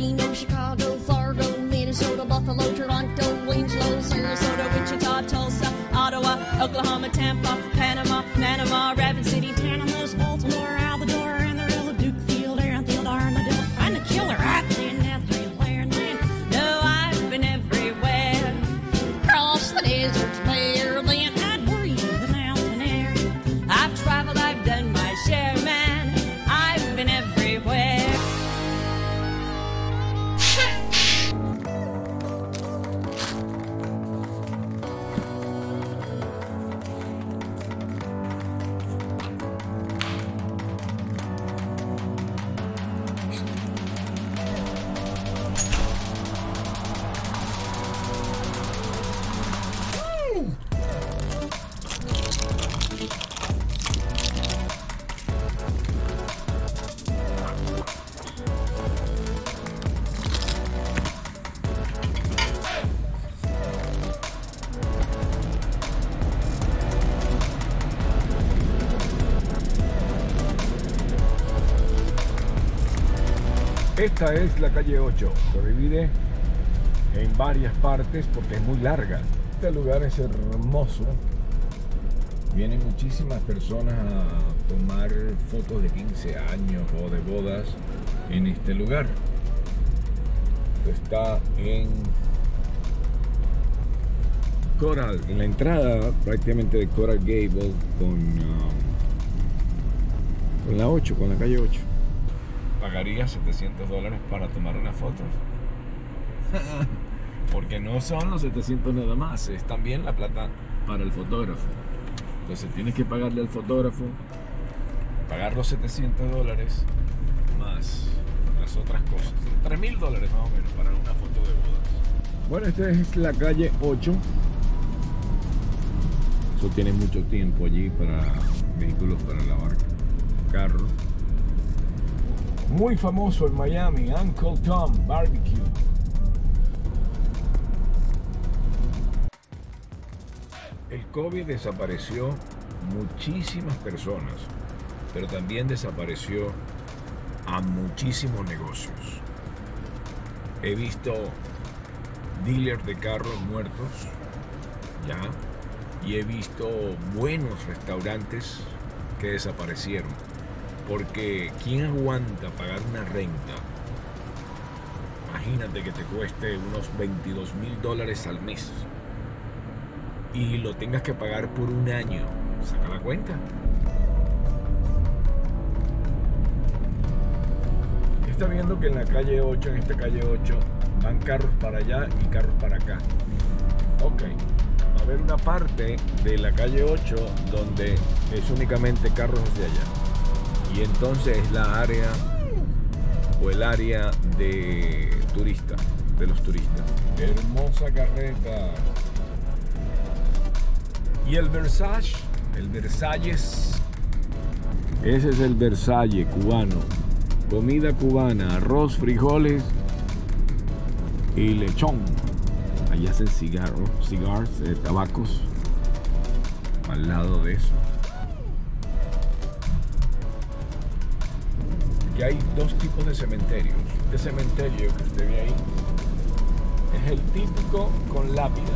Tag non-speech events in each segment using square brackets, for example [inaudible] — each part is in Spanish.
Reno, Chicago, Fargo, Minnesota, Buffalo, Toronto, Winslow, Sarasota, Wichita, Tulsa, Ottawa, Oklahoma, Tampa, Esta es la calle 8. Se divide en varias partes porque es muy larga. Este lugar es hermoso. Vienen muchísimas personas a tomar fotos de 15 años o de bodas en este lugar. Está en Coral, en la entrada prácticamente de Coral Gable con, um, con la 8, con la calle 8 pagaría 700 dólares para tomar una foto. [laughs] Porque no son los 700 nada más, es también la plata para el fotógrafo. Entonces tienes que pagarle al fotógrafo, pagar los 700 dólares más las otras cosas. 3 mil dólares más o menos para una foto de bodas. Bueno, esta es la calle 8. Eso tiene mucho tiempo allí para vehículos para lavar carros muy famoso en Miami, Uncle Tom Barbecue. El COVID desapareció muchísimas personas, pero también desapareció a muchísimos negocios. He visto dealers de carros muertos, ya, y he visto buenos restaurantes que desaparecieron porque ¿quién aguanta pagar una renta? Imagínate que te cueste unos 22 mil dólares al mes y lo tengas que pagar por un año. Saca la cuenta. Está viendo que en la calle 8, en esta calle 8, van carros para allá y carros para acá. Ok. Va a haber una parte de la calle 8 donde es únicamente carros hacia allá y entonces es la área o el área de turistas, de los turistas. Hermosa carreta. Y el Versace, el Versalles, ese es el Versailles cubano. Comida cubana, arroz, frijoles y lechón. Allá hacen cigarros, cigars, eh, tabacos. Al lado de eso. Y hay dos tipos de cementerios. Este cementerio que usted ve ahí es el típico con lápidas.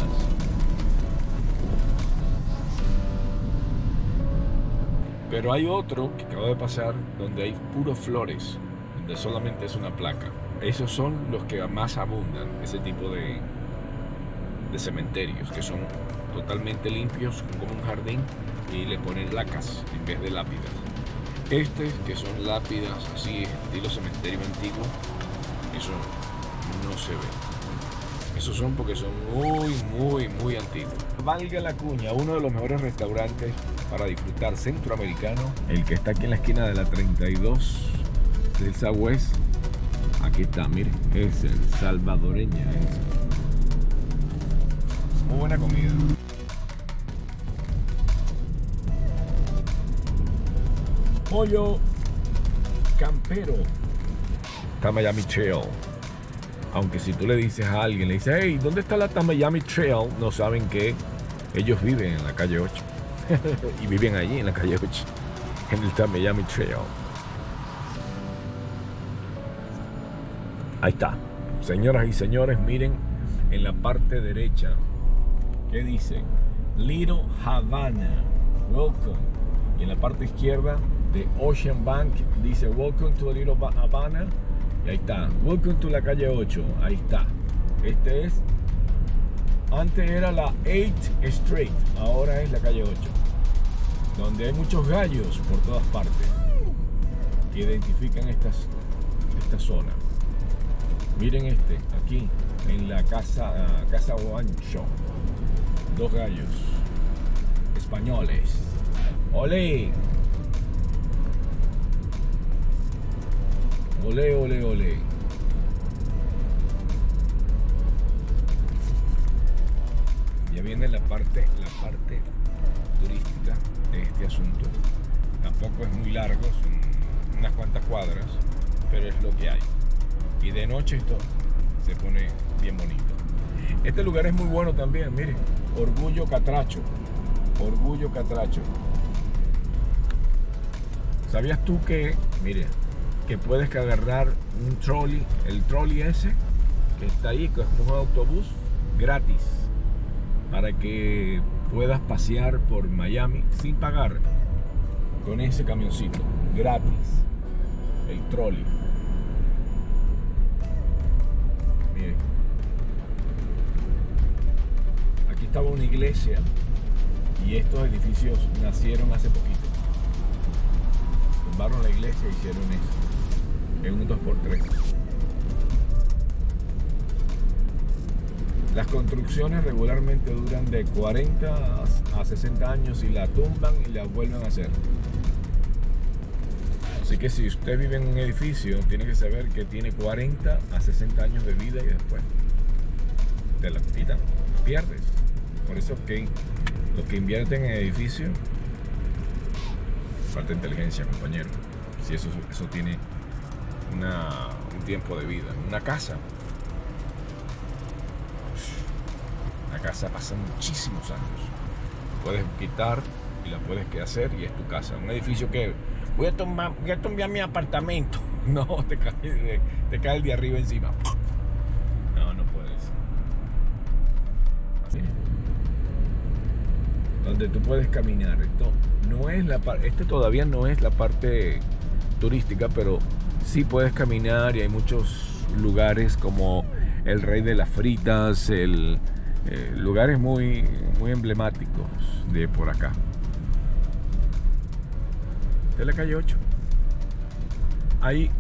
Pero hay otro que acabo de pasar donde hay puros flores, donde solamente es una placa. Esos son los que más abundan, ese tipo de, de cementerios, que son totalmente limpios, como un jardín, y le ponen placas en vez de lápidas. Este, que son lápidas así, estilo cementerio antiguo, eso no se ve. Esos son porque son muy, muy, muy antiguos. Valga la cuña, uno de los mejores restaurantes para disfrutar centroamericano, el que está aquí en la esquina de la 32 del Southwest. Aquí está, mire, es el salvadoreña. Muy buena comida. Pollo campero. Miami Trail. Aunque si tú le dices a alguien, le dices, hey, ¿dónde está la Miami Trail? No saben que ellos viven en la calle 8. [laughs] y viven allí en la calle 8. En el Miami Trail. Ahí está. Señoras y señores, miren en la parte derecha que dice Little Havana. Welcome. Y en la parte izquierda de Ocean Bank dice Welcome to Little Havana. Y ahí está. Welcome to la calle 8. Ahí está. Este es. Antes era la 8th Street. Ahora es la calle 8. Donde hay muchos gallos por todas partes. Que identifican esta zona. Miren este, aquí, en la casa, uh, casa Guancho. Dos gallos españoles. ¡Ole! Ole, ole, ole. Ya viene la parte, la parte turística de este asunto. Tampoco es muy largo, son unas cuantas cuadras, pero es lo que hay. Y de noche esto se pone bien bonito. Este lugar es muy bueno también, miren. Orgullo Catracho. Orgullo Catracho. ¿Sabías tú que, mire, que puedes agarrar un trolley, el trolley ese que está ahí, que es un autobús gratis, para que puedas pasear por Miami sin pagar con ese camioncito, gratis, el trolley. Miren, aquí estaba una iglesia y estos edificios nacieron hace poquito. Tumbaron la iglesia y hicieron eso en un 2x3. Las construcciones regularmente duran de 40 a 60 años y la tumban y la vuelven a hacer. Así que si usted vive en un edificio, tiene que saber que tiene 40 a 60 años de vida y después te la quitan, pierdes. Por eso que los que invierten en edificios, falta inteligencia, compañero. Si eso, eso tiene tiempo de vida. Una casa. Una casa pasa muchísimos años. Puedes quitar y la puedes que hacer y es tu casa. Un edificio que voy a tomar, voy a tomar mi apartamento. [laughs] No, te cae, te cae el de arriba encima. No, no puedes. Así. Donde tú puedes caminar. Esto no es la este todavía no es la parte turística, pero sí puedes caminar y hay muchos lugares como el Rey de las Fritas, el, eh, lugares muy, muy emblemáticos de por acá. De la calle 8. Hay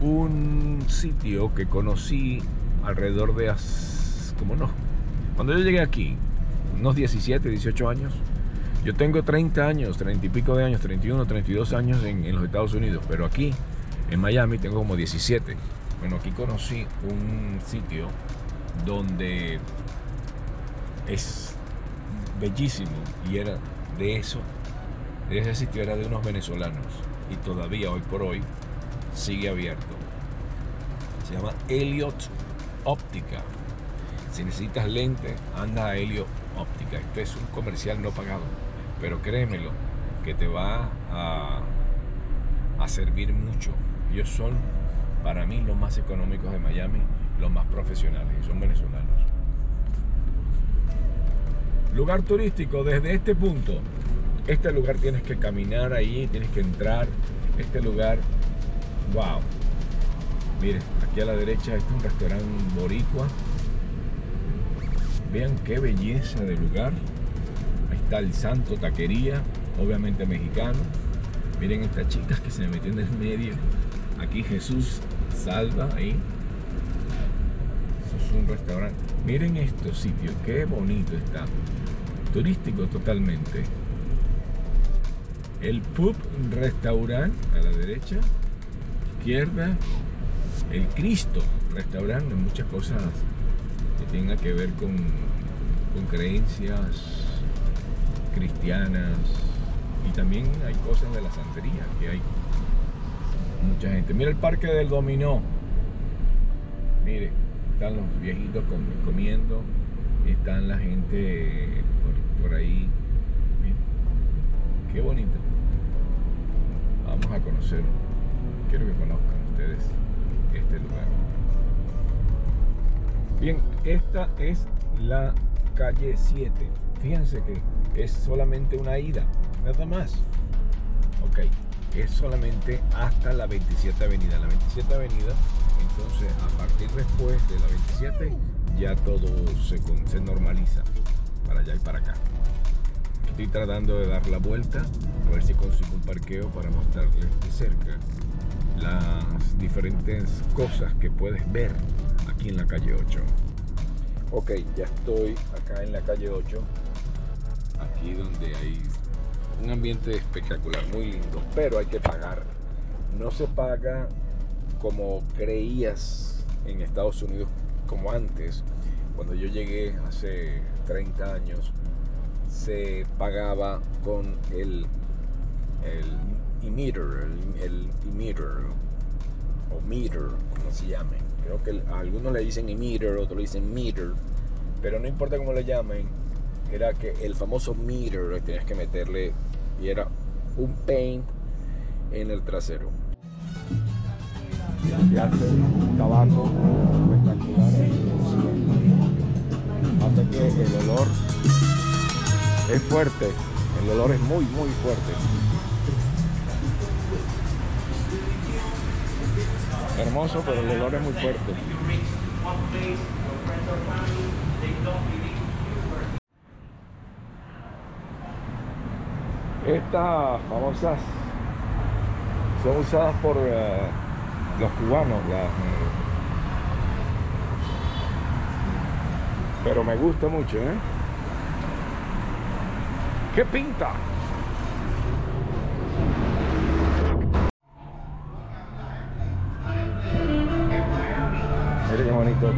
un sitio que conocí alrededor de como no cuando yo llegué aquí unos 17 18 años yo tengo 30 años 30 y pico de años 31 32 años en, los Estados Unidos pero aquí en Miami tengo como 17 bueno aquí conocí un sitio donde es bellísimo y era de eso de ese sitio era de unos venezolanos y todavía hoy por hoy sigue abierto. Se llama Elliot Óptica. Si necesitas lente, anda a Elliot Óptica. Esto es un comercial no pagado, pero créemelo que te va a, servir mucho. Ellos son para mí los más económicos de Miami, los más profesionales y son venezolanos. Lugar turístico desde este punto este lugar tienes que caminar ahí, tienes que entrar. Este lugar, wow. Miren, aquí a la derecha este es un restaurante boricua. Vean qué belleza de lugar. Está el Santo Taquería, obviamente mexicano. Miren estas chicas que se me en el medio. Aquí Jesús salva ahí. Eso es un restaurante. Miren estos sitios, qué bonito está. Turístico totalmente el pub restaurant a la derecha, izquierda, el Cristo restaurante, muchas cosas que tengan que ver con creencias cristianas y también hay cosas de la santería que hay mucha gente. Mira el parque del dominó. Mire, están los viejitos comiendo, están la gente por, por ahí. qué bonito vamos a conocer, quiero que conozcan ustedes este lugar. Bien, esta es la calle 7. Fíjense que es solamente una ida, nada más. Ok, es solamente hasta la 27 Avenida. La 27 Avenida, entonces a partir después de la 27 ya todo se, normaliza para allá y para acá. Estoy tratando de dar la vuelta a ver si consigo un parqueo para mostrarles de cerca las diferentes cosas que puedes ver aquí en la calle 8. Ok, ya estoy acá en la calle 8, donde hay un ambiente espectacular, muy lindo, pero hay que pagar. No se paga como creías en Estados Unidos como antes. Cuando yo llegué hace 30 años, se pagaba con el, el emitter, el, emitter, o meter, como se llame. Creo que algunos le dicen emitter, otros le dicen meter, pero no importa cómo le llamen, era que el famoso meter le tenías que meterle y era un pain en el trasero. Tabaco espectacular. Hace que el olor es fuerte, el olor es muy, muy fuerte. Hermoso, pero el olor es muy fuerte. Estas famosas son usadas por eh, los cubanos, las, eh, pero me gusta mucho, ¿eh? ¿Qué pinta? Mira qué bonito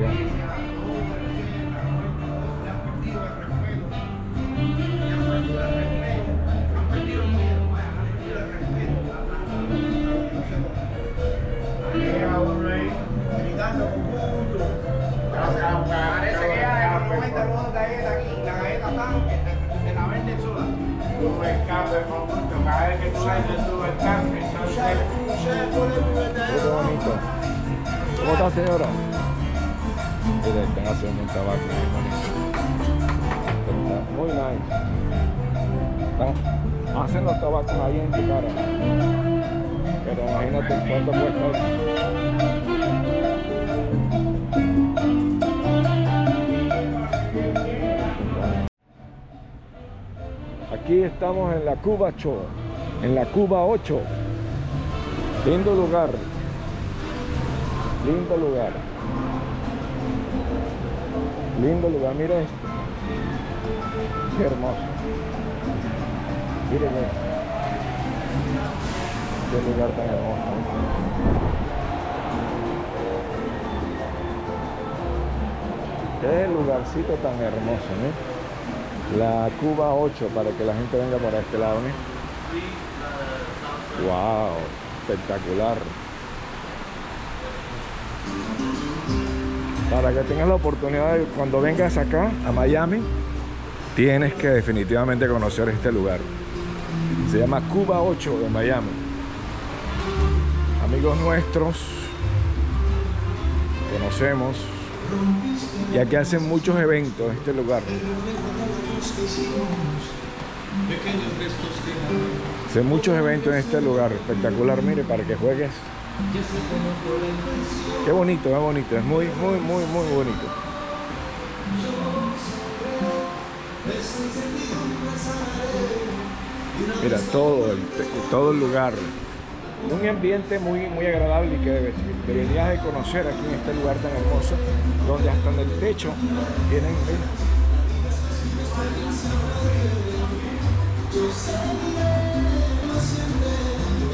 Parece que ya en el momento no da galleta aquí, la galleta está en la verde sola. Escape, momento, cada vez que tú sales tuvo escape, entonces Mira qué bonito. ¿Cómo está señora? Están haciendo un tabaco muy bonito. Muy nice. Están- hacen los tabacos ahí en tu cara. Pero imagínate cuánto Aquí estamos en la Cuba 8, en la Cuba 8. Lindo lugar. Lindo lugar. Lindo lugar, mira esto. Qué hermoso. Miren esto. Qué lugar tan hermoso. Qué lugarcito tan hermoso, ¿no? La Cuba 8 para que la gente venga por este lado, ¿no? Wow, espectacular. Para que tengas la oportunidad de cuando vengas acá a Miami, tienes que definitivamente conocer este lugar. Se llama Cuba 8 de Miami. Amigos nuestros, conocemos y aquí hacen muchos eventos en este lugar. Hacen muchos eventos en este lugar, espectacular, mire, para que juegues. Qué bonito, qué bonito, es muy, muy, muy, muy bonito. Mira, todo el, todo el lugar. Un ambiente muy, muy agradable y que debe- deberías de conocer aquí en este lugar tan hermoso, donde hasta en el techo tienen,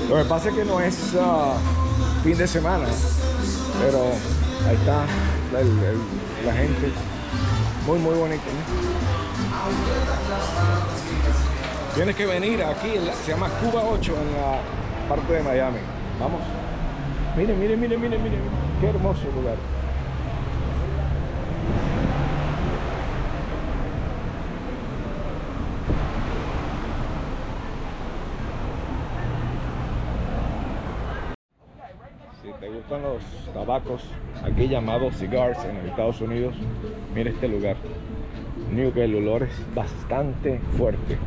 Lo que pasa es que no es ah, fin de semana, pero ahí está la gente. Muy, muy bonito. Tienes que venir aquí, se llama Cuba 8 en la parte de Miami. Vamos. Mire, mire, mire, mire, mire. Qué hermoso lugar. Si te gusta gustan los tabacos aquí llamados cigars en los Estados Unidos, mira este lugar. Único que el olor es bastante fuerte.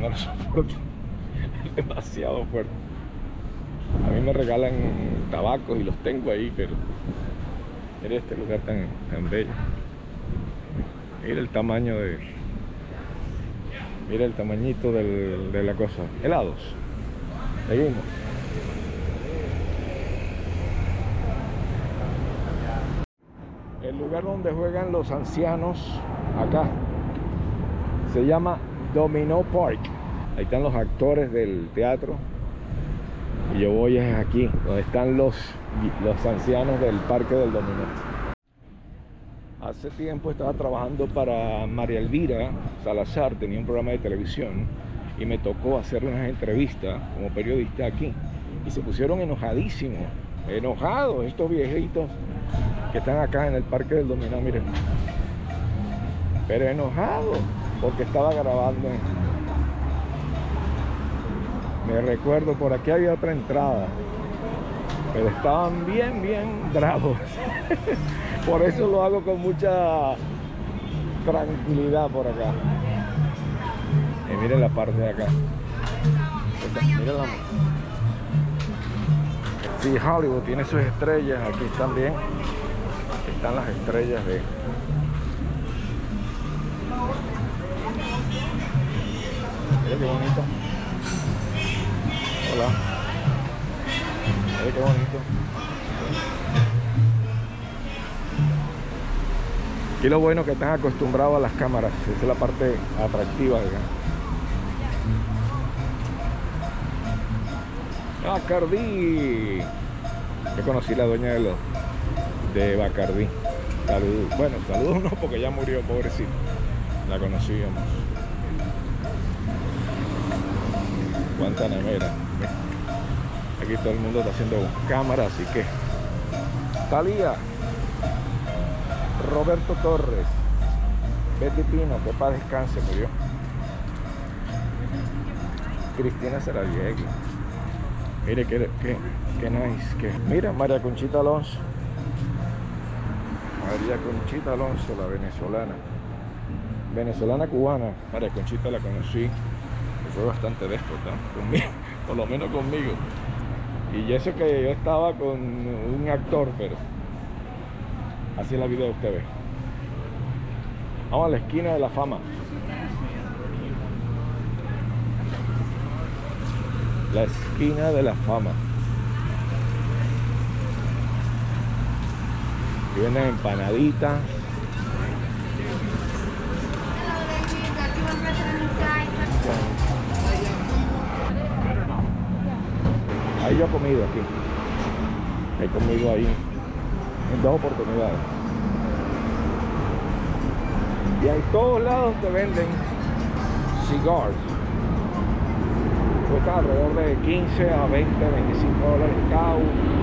No lo soporto. [laughs] Demasiado fuerte. A mí me regalan tabacos y los tengo ahí, pero mira este lugar tan, tan bello. Mira el tamaño de. Mira el tamañito del- de la cosa. Helados. Seguimos. El lugar donde juegan los ancianos acá se llama Domino Park. Ahí están los actores del teatro. Y yo voy aquí, donde están los, los ancianos del Parque del Dominó. Hace tiempo estaba trabajando para María Elvira Salazar, tenía un programa de televisión y me tocó hacer unas entrevistas como periodista aquí. Y se pusieron enojadísimos, enojados estos viejitos que están acá en el Parque del Dominó, miren. Pero enojados porque estaba grabando. Me recuerdo, por aquí había otra entrada, pero estaban bien, bien bravos. [laughs] Por eso lo hago con mucha tranquilidad por acá. Y miren la parte de acá. Miren la- Sí, Hollywood tiene sus estrellas. Aquí también están las estrellas de. Mira qué bonito. Mira qué bonito. Aquí lo bueno que están acostumbrados a las cámaras, esa es la parte atractiva acá. Bacardí. Yo conocí la dueña de los de Bacardí. Saludos. Bueno, saludos no porque ya murió, pobrecito. La conocíamos. Guantanamera. Aquí todo el mundo está haciendo cámara, así que. Talía. Roberto Torres. Betty Pino, que paz descanse, murió. Cristina Saralegui. Mire qué, qué, qué nice. Que, mira, María Conchita Alonso. María Conchita Alonso, la venezolana. Venezolana cubana. María Conchita la conocí. Fue bastante déspota conmigo, por lo menos conmigo. Y eso que yo estaba con un actor, pero así es la vida de ustedes. Vamos a la esquina de la fama. La esquina de la fama. Aquí venden empanaditas. Yo he comido aquí. He comido ahí en dos oportunidades. Y en todos lados te venden cigars. Cuesta alrededor de 15 a 20, 25 dólares cada uno.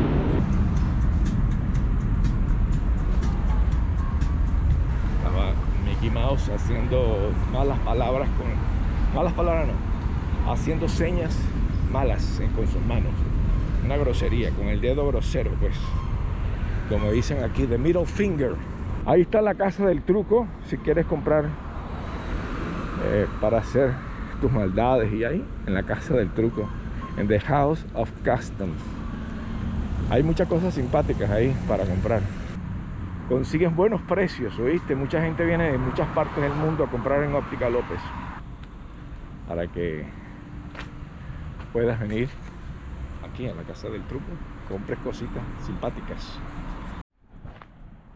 Mickey Mouse haciendo malas palabras con. Malas palabras no. Haciendo señas malas eh, con sus manos. Una grosería, con el dedo grosero, pues. Como dicen aquí, the middle finger. Ahí está la casa del truco, si quieres comprar eh, para hacer tus maldades. Y ahí, en la casa del truco, en The House of Customs. Hay muchas cosas simpáticas ahí para comprar. Consiguen buenos precios, ¿oíste? Mucha gente viene de muchas partes del mundo a comprar en Óptica López. Para que puedas venir aquí a la casa del truco, compres cositas simpáticas.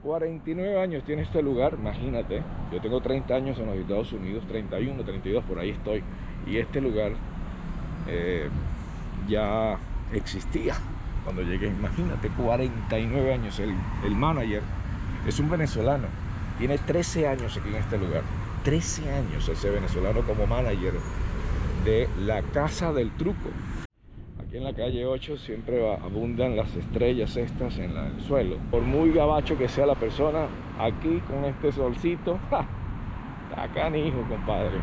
49 años tiene este lugar, imagínate. Yo tengo 30 años en los Estados Unidos, 31, 32, por ahí estoy. Y este lugar eh, ya existía cuando llegué. Imagínate, 49 años. El, el manager es un venezolano. Tiene 13 años aquí en este lugar. 13 años ese venezolano como manager de la Casa del Truco. En la calle 8 siempre abundan las estrellas estas en el suelo. Por muy gabacho que sea la persona, aquí con este solcito, [laughs] ¡ja! está canijo, compadre.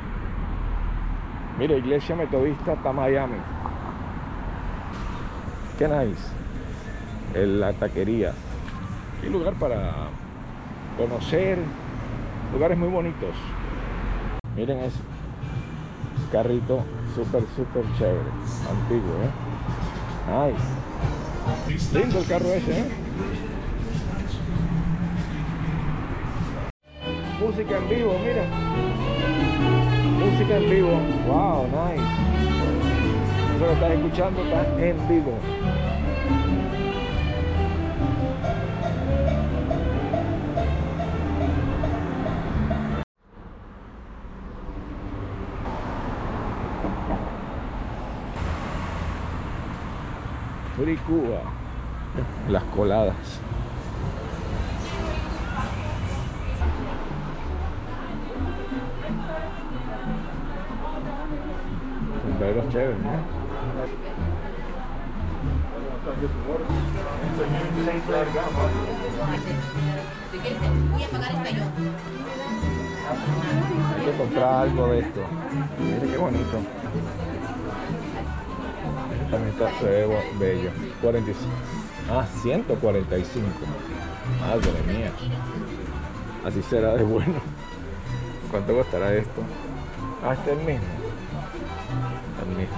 Mira, Iglesia Metodista está Miami. Qué nice. la taquería. Hay lugar para conocer lugares muy bonitos. Miren eso. Carrito súper, súper chévere. Antiguo, ¿eh? Nice. Lindo el carro ese, ¿eh? Música en vivo, mira. Música en vivo. Wow, nice. Eso que estás escuchando está en vivo. Free Cuba. Las coladas. Sombreros chéveres, ¿no? Hay que comprar algo de esto. Mire qué bonito. También está, se bello. 45. Ah, 145. Madre mía. Así será de bueno. ¿Cuánto costará esto? Ah, este es el mismo. El mismo.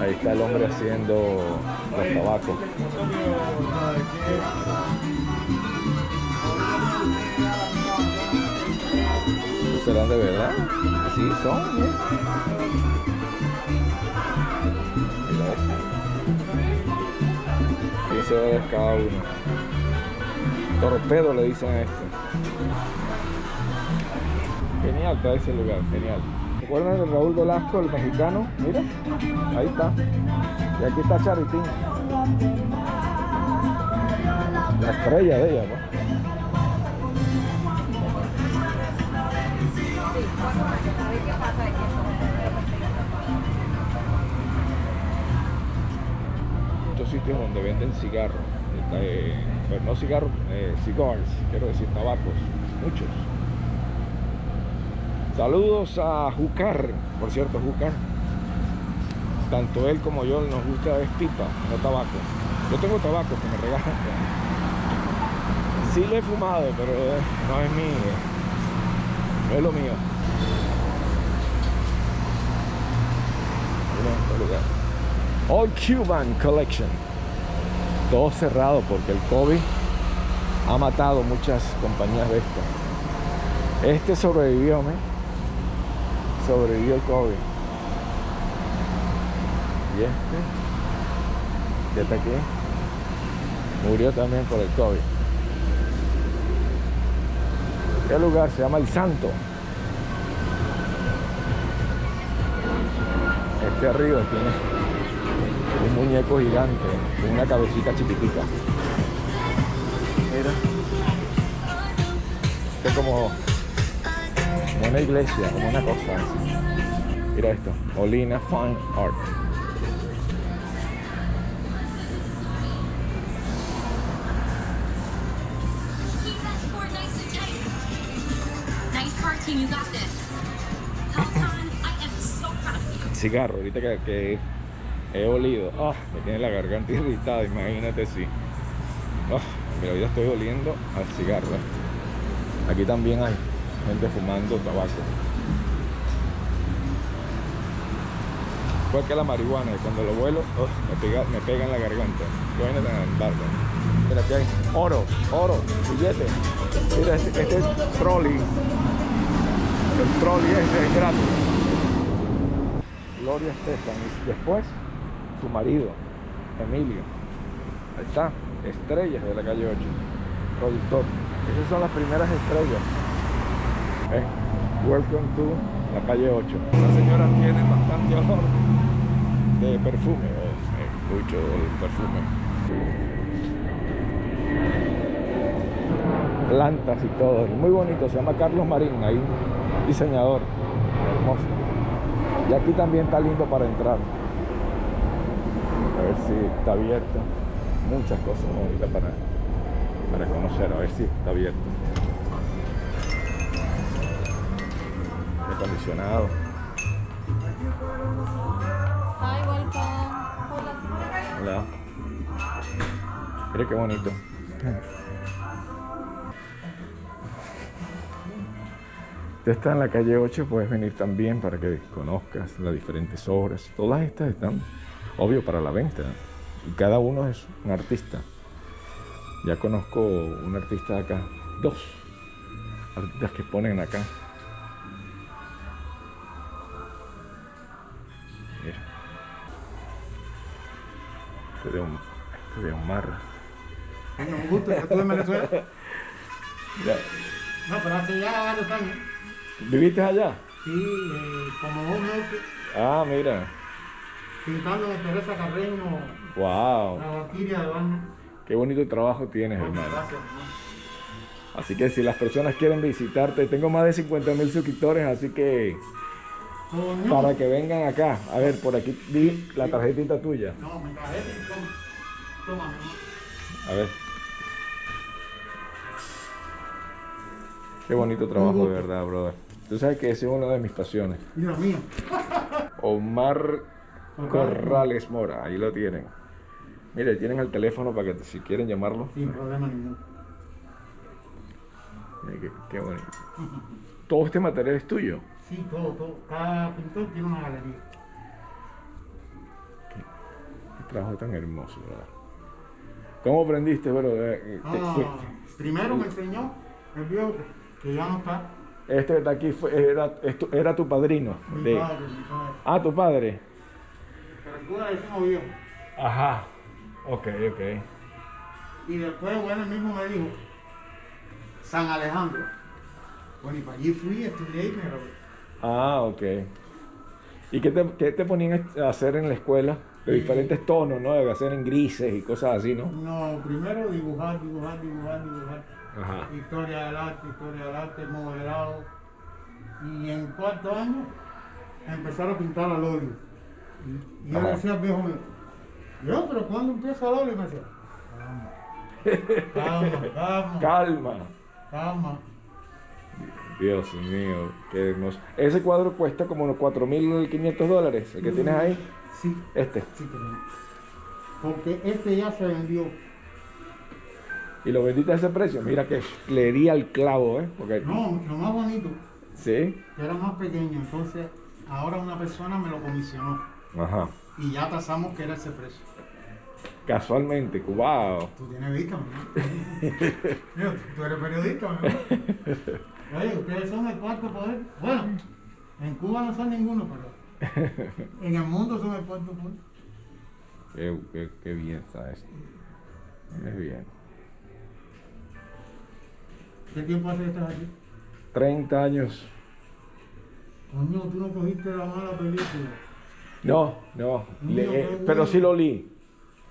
Ahí está el hombre haciendo los tabacos. Serán de verdad? Así son. ¿eh? Mira esto. 15 dólares cada uno. Torpedo le dicen a esto. Genial está ese lugar, genial. ¿Recuerdan de Raúl Velasco, el mexicano? Mira, ahí está. Y aquí está Charitín. La estrella de ella, ¿no? Sitios donde venden cigarros. eh, pero no cigarros, eh, cigars, quiero decir tabacos. Muchos. Saludos a Jucar, por cierto, Jucar. Tanto él como yo nos gusta es pipa, no tabaco. Yo tengo tabaco que me regalan. Sí lo he fumado, pero eh, no es mío. No es lo mío. Mira este. All Cuban Collection. Todo cerrado porque el COVID ha matado muchas compañías de esto. Este sobrevivió, ¿me? Sobrevivió el COVID. Y este, que está aquí, murió también por el COVID. ¿Qué lugar? Se llama El Santo. Este arriba tiene un muñeco gigante con una cabecita chiquitita. Mira. Es como, como una iglesia, como una cosa así. Mira esto, Molina Fine Art. Cigarro, ahorita que, que he olido, ah, me tiene la garganta irritada, imagínate si. Ah, mira, ahorita estoy oliendo al cigarro. Aquí también hay gente fumando tabaco. Igual que la marihuana, y cuando lo vuelo, ah, me, pega, me pega la garganta. Qué vaina tan barba. Mira, aquí hay oro, oro, billete. Mira, este, este es trolley. El trolley es gratis. Gloria Estefan y después su marido, Emilio. Ahí está, estrellas de la calle 8, productor. Esas son las primeras estrellas. Eh, Welcome to la calle 8. La señora tiene bastante olor de perfume, oh, eh, mucho perfume. Plantas y todo, muy bonito, se llama Carlos Marín, ahí diseñador, hermoso. Y aquí también está lindo para entrar. A ver si está abierto. Muchas cosas para, para conocer. A ver si está abierto. Acondicionado. Hi, welcome. Hola. Hola. Mira qué bonito. Usted está en la calle 8, puedes venir también para que conozcas las diferentes obras. Todas estas están, obvio, para la venta. Y cada uno es un artista. Ya conozco un artista de acá, dos artistas que ponen acá. Mira. Este de, un, este de. Un gusto, que estuve en Venezuela. [laughs] Ya. No, pero hace ya varios años. ¿Viviste allá? Sí, eh, como dos meses Ah, mira. Pintando de Teresa Carreño, Wow. la Valquiria de Banda. Qué bonito trabajo tienes, Muchas hermano. gracias, hermano. Así que si las personas quieren visitarte, tengo más de 50 mil suscriptores, así que Coño. para que vengan acá. A ver, por aquí vi la tarjetita tuya. No, me traje, toma. Toma, mi. A ver. Qué bonito trabajo, de verdad, brother. Tú sabes que ese es una de mis pasiones. Mira, mío. Omar Corrales Mora, ahí lo tienen. Mire, tienen el teléfono para que si quieren llamarlo. Sin problema ninguno. Qué, qué bonito. Todo este material es tuyo. Sí, todo, todo. Cada pintor tiene una galería. Qué trabajo tan hermoso, ¿verdad? ¿Cómo aprendiste, bro? Eh, eh, te- primero me enseñó el viejo que ya no está. este está aquí fue- era, tu- era tu padrino. Mi de- padre, mi padre. Ah, tu padre. Le. Ajá. Ok, ok. Y después, bueno, él mismo me dijo, San Alejandro. Bueno, y para allí fui, estudié y me gradué. Ah, ok. ¿Y qué te, qué te ponían a hacer en la escuela? De diferentes tonos, ¿no? De hacer en grises y cosas así, ¿no? No, primero dibujar, dibujar, dibujar, dibujar. Ajá. Historia del arte, historia del arte, modelado. Y en cuarto año empezaron a pintar al óleo. Y, yo le decía al viejo mío, yo, pero ¿cuándo empieza el óleo? Y me decía, calma, calma, [laughs] calma, Calma. calma. Dios mío, qué hermoso. Ese cuadro cuesta como unos 4.500 dólares, el que tienes ahí. Sí, Este. sí, pero. Porque este ya se vendió. Y lo vendiste a ese precio. Mira que le di al clavo, ¿eh? Porque, No, lo más bonito, Sí. que era más pequeño. Entonces, ahora una persona me lo comisionó. Ajá. Y ya tasamos que era ese precio. Casualmente, wow. Tú tienes vista, ¿no? [laughs] Tú eres periodista, ¿no? Oye, ustedes son el cuarto poder. Bueno, en Cuba no son ninguno, pero [laughs] en el mundo son el cuarto poder. Qué, qué- qué bien está esto. Es bien. ¿Qué tiempo hace que estás aquí? 30 años. Coño, tú no cogiste la mala película. No, no. le- eh, pero sí lo li.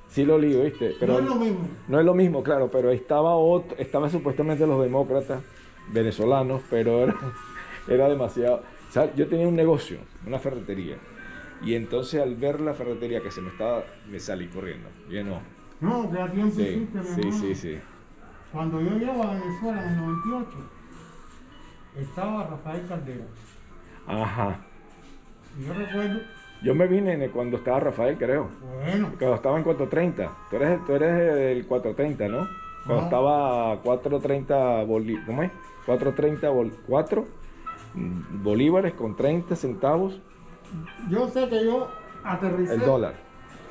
Sí lo li, ¿viste? Pero no es lo mismo. No es lo mismo, claro, pero estaba otro, estaba supuestamente los demócratas venezolanos, pero era, [laughs] era demasiado. o sea, yo tenía un negocio, una ferretería, y entonces al ver la ferretería que se me estaba, me salí corriendo. Yo no. No, que a tiempo Sí, hiciste, sí, hermano. sí, sí. Cuando yo llego a Venezuela en el 98, estaba Rafael Caldera. Ajá. Y yo recuerdo, Yo me vine el- cuando estaba Rafael, creo. bueno, Cuando estaba en 430. Tú eres, tú eres del 430, ¿no? Cuando estaba 430 bolí- ¿cómo es? 430 bol- 4 mm, bolívares con 30 centavos yo sé que yo aterricé el dólar.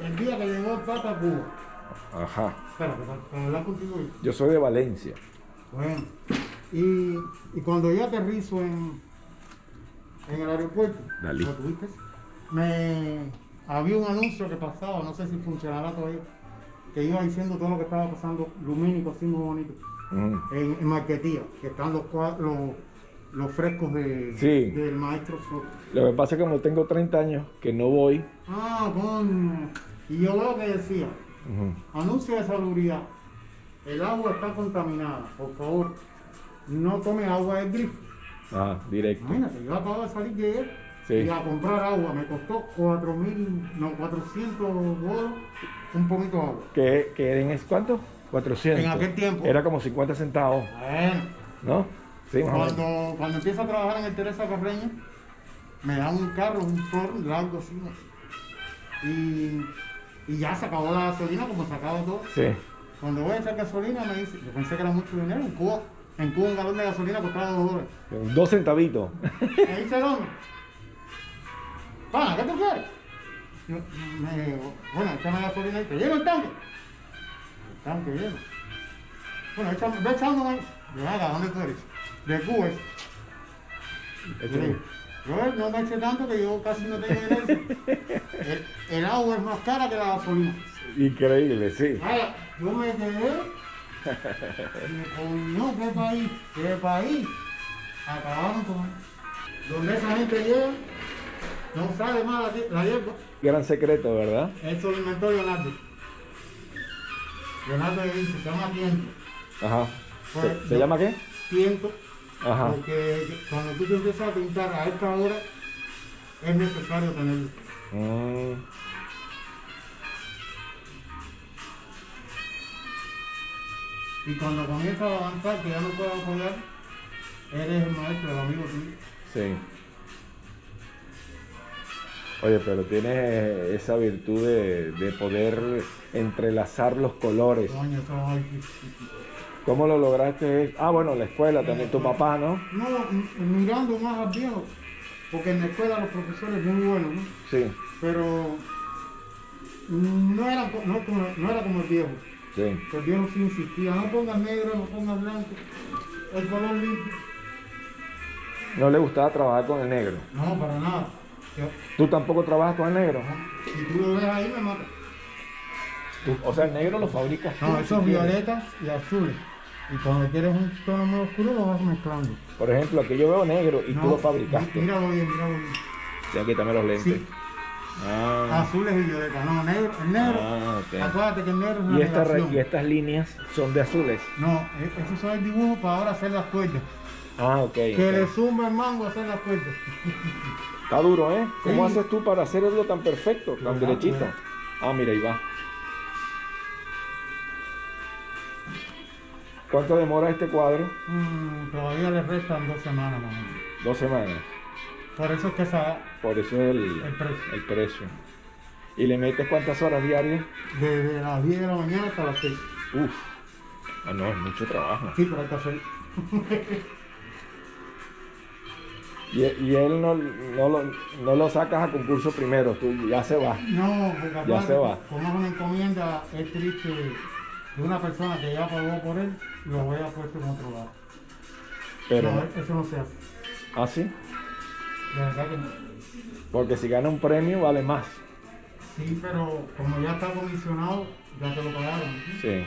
el día que llegó el Papa Cuba. Ajá. Espérate, para, contigo. yo. Yo soy de Valencia. Bueno, y, y cuando yo aterrizo en, en el aeropuerto, Dalí. ¿lo tuviste? Me, había un anuncio que pasaba, no sé si funcionará todavía, que iba diciendo todo lo que estaba pasando lumínico, así muy bonito, Mm. en, en Marquetía, que están los, los, los frescos de, Sí. del maestro Soto. Lo que pasa es que como tengo 30 años que no voy, Ah, coño. Y yo veo que decía, Anuncio de salubridad. El agua está contaminada. Por favor, no tome agua del grifo. ah, directo. Imagínate, yo acabo de salir de ayer Sí. y a comprar agua. Me costó 4 mil, no, 400 bolos, un poquito de agua. ¿Qué, qué en es cuánto? 400. En aquel tiempo. Era como 50 centavos, Bueno, ¿no? Sí, cuando, cuando empiezo a trabajar en el Teresa Carreño, me dan un carro, un Ford largo así. Y, y ya se acabó la gasolina como se acabó todo. Sí. Cuando voy a echar gasolina me dice, yo pensé que era mucho dinero, en Cuba, en Cuba un galón de gasolina costaba dos dólares. Dos centavitos. Me dice el hombre, pana, ¿qué tú quieres? Yo, me digo, bueno, échame gasolina y te lleno el tanque. El tanque lleno. Bueno, échame, ve echándome. Yo, haga, ¿dónde tú eres? De Cuba. Este Yo, yo no me eché tanto que yo casi no tengo dinero. El, el agua es más cara que la gasolina. Increíble, sí. Vaya, yo me quedé. Coño, qué país, qué país. Acabaron con. Donde esa gente llega, no sabe más la, hierba. Gran secreto, ¿verdad? Eso lo inventó Leonardo. Leonardo da Vinci, se llama tiento. Ajá. ¿Se, Pues, se llama qué? Tiento, Ajá. porque cuando tú te empiezas a pintar a esta hora, es necesario tenerlo. Mm, Y cuando comienzas a avanzar, que ya no puedes apoyar, eres el maestro, el amigo tuyo. sí. Oye, pero tienes esa virtud de, de poder entrelazar los colores. ¿Cómo lo lograste? Ah, bueno, la escuela también, tu papá, ¿no? No, mirando más al viejo, porque en la escuela los profesores muy buenos, ¿no? Sí, Pero no era, no, no era como el viejo. sí. El viejo sí insistía, no pongas negro, no pongas blanco, el color limpio. No le gustaba trabajar con el negro. No, para nada. Yo- ¿Tú tampoco trabajas con el negro? si tú lo ves ahí, me mata. Tú- o sea, el negro lo fabricas tú. No, esos violetas y azules. Y cuando quieres un tono muy oscuro, lo vas mezclando. Por ejemplo, aquí yo veo negro y tú No, lo fabricaste. Míralo bien, míralo bien. Ya quítame los lentes. Sí. Ah, Azules y violetas. No, negro, el negro. Ah, ok. Acuérdate que el negro es una y, esta y estas líneas son de azules. No, e- esos son el dibujo para ahora hacer las cuerdas. Ah, ok. Que ok. le zumba el mango a hacer las cuerdas. [laughs] Está duro, ¿eh? ¿Cómo Sí. haces tú para hacerlo tan perfecto, tan derechito? Ah, mira, ahí va. ¿Cuánto demora este cuadro? Mm, todavía le restan dos semanas más o menos. Dos semanas. Por eso es que esa, Por eso es el, El precio. el precio. ¿Y le metes cuántas horas diarias? desde las 10 de la mañana hasta las 6. Uf. Ah, no, es mucho trabajo. Sí, pero hay que hacer. [laughs] Y, y él no, no, lo, no lo sacas a concurso primero, tú ya se va. No, porque Ya aparte, se va. como es una encomienda, es triste que una persona que ya pagó por él lo haya puesto en otro lado. Pero, No, eso no se hace. ¿ah, sí? De verdad que no. Porque si gana un premio vale más. Sí, pero como ya está comisionado, ya te lo pagaron. Sí.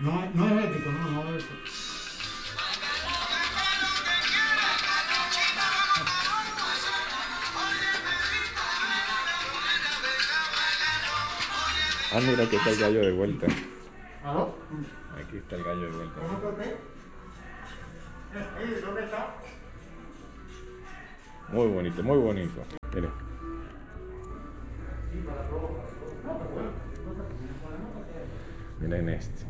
No, es- no es ético, no, no es ético. Ah, mira, aquí está el gallo de vuelta. ¿Aló? Aquí está el gallo de vuelta. ¿Cómo está usted? Eh, ¿Dónde está? Muy bonito, muy bonito. Mire. Miren este.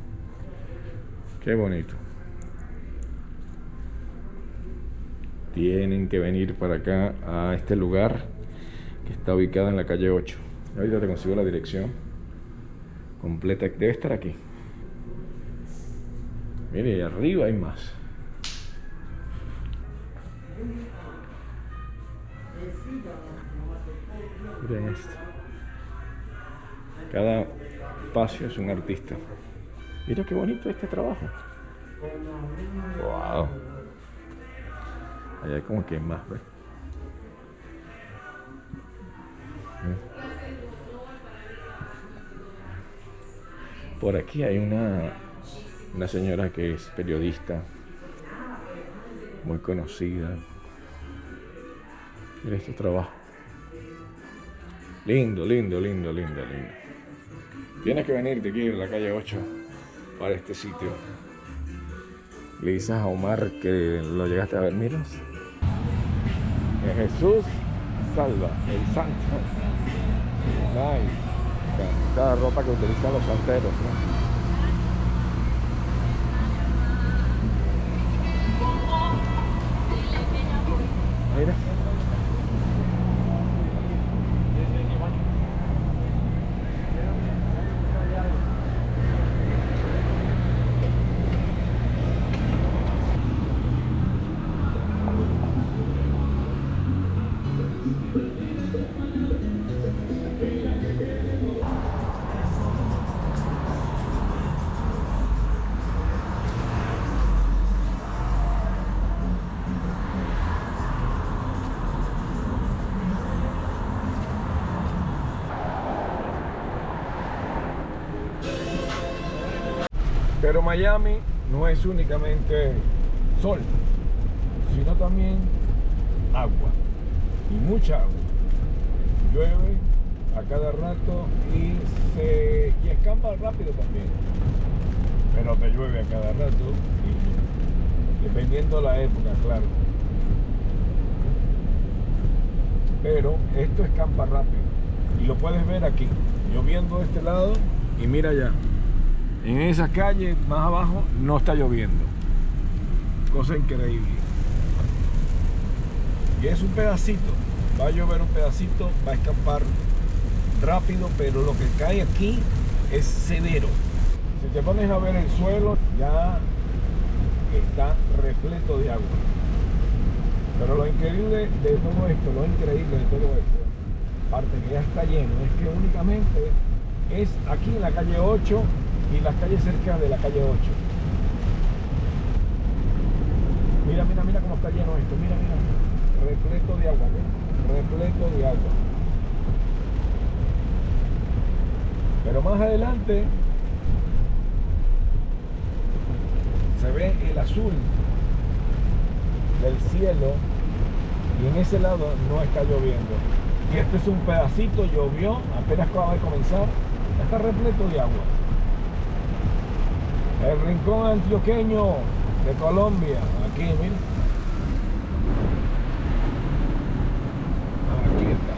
Qué bonito. Tienen que venir para acá a este lugar que está ubicado en la calle 8. Ahorita te consigo la dirección completa. Debe estar aquí. Mire, arriba hay más. Miren esto. Cada espacio es un artista. Mira qué bonito este trabajo. Wow. Allá hay como que más, ¿ves? ¿Ves? Por aquí hay una, una señora que es periodista, muy conocida. Mira este trabajo. Lindo, lindo, lindo, lindo, lindo. Tienes que venirte aquí a la calle 8 para este sitio. Le dices a Omar que lo llegaste a ver, mira. Que Jesús salva, el santo. Nice. Cada ropa que utilizan los santeros, ¿no? Mira. Pero Miami no es únicamente sol, sino también agua. Y mucha agua. Llueve a cada rato y se y escampa rápido también. Pero te llueve a cada rato y dependiendo la época, claro. Pero esto escampa rápido. Y lo puedes ver aquí, lloviendo de este lado y mira allá. En esa calle más abajo no está lloviendo. Cosa increíble. Y es un pedacito. Va a llover un pedacito, va a escapar rápido, pero lo que cae aquí es severo. Si te pones a ver el suelo, ya está repleto de agua. Pero lo increíble de todo esto, lo increíble de todo esto, aparte que ya está lleno, es que únicamente es aquí en la calle 8 y las calles cerca de la calle 8. Mira, mira, mira cómo está lleno esto, mira, mira, repleto de agua, repleto de agua. Pero más adelante se ve el azul del cielo y en ese lado no está lloviendo. Y este es un pedacito, llovió, apenas acaba de comenzar, está repleto de agua. El rincón antioqueño de Colombia, aquí, mira. Aquí está.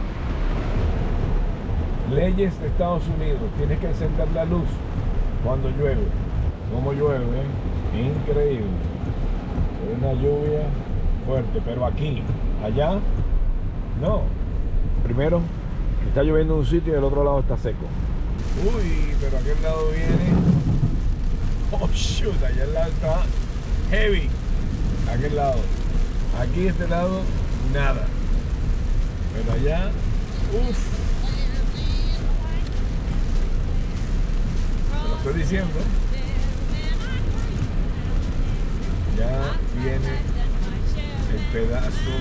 Leyes de Estados Unidos, tienes que encender la luz cuando llueve. Como llueve, increíble. Una lluvia fuerte, pero aquí, allá, no. Primero, está lloviendo en un sitio y el otro lado está seco. Uy, pero aquel lado viene. Oh shoot, allá al lado está heavy. Aquel lado. Aquí este lado, nada. Pero allá, uff. Lo estoy diciendo. Ya viene el pedazo,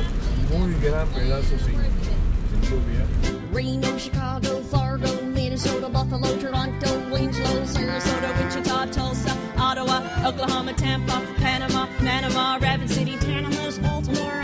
muy gran pedazo sin, sin lluvia. Reno, Chicago, Fargo, Minnesota, Buffalo, Toronto, Winslow, Sarasota, Wichita, Tulsa, Ottawa, Oklahoma, Tampa, Panama, Panama, Rapid City, Panama, Baltimore,